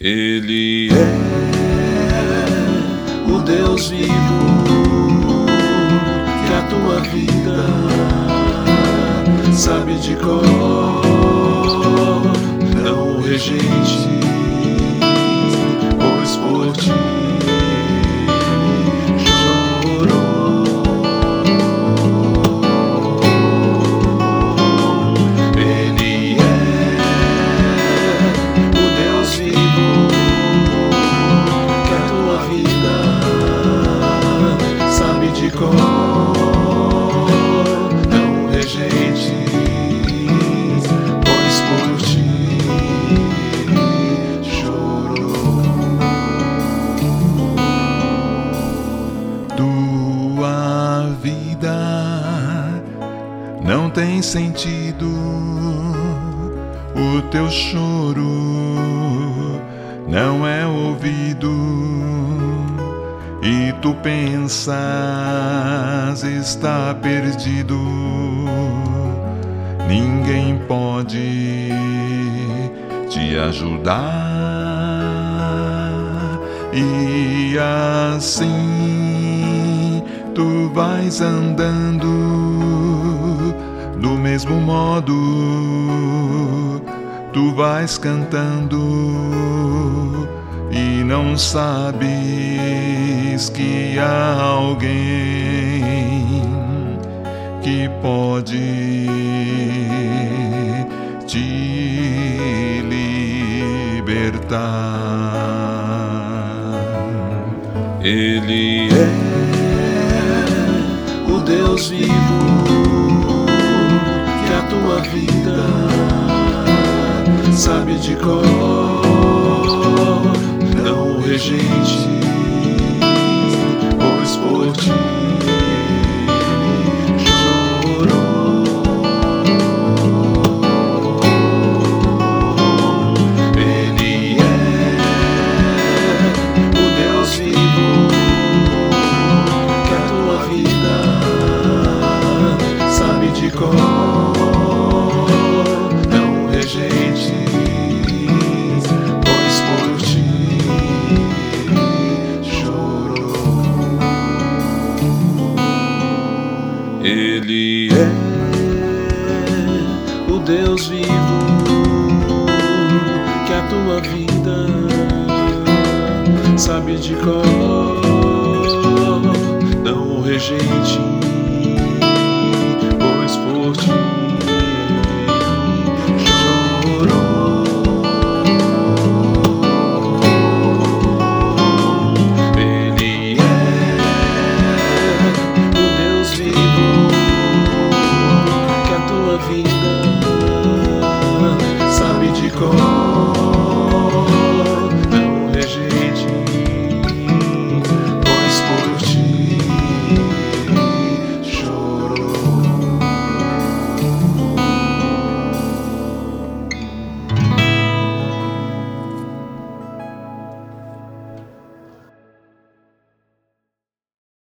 Ele é o Deus vivo que a tua vida sabe de cor, não rejeite, pois tem sentido, o teu choro não é ouvido, e tu pensas está perdido. Ninguém pode te ajudar, e assim tu vais andando do mesmo modo, tu vais cantando e não sabes que há alguém que pode te libertar. Ele é o Deus vivo sabe de cor, Ele é o Deus vivo que a tua vida sabe de cor, não rejeite, pois por ti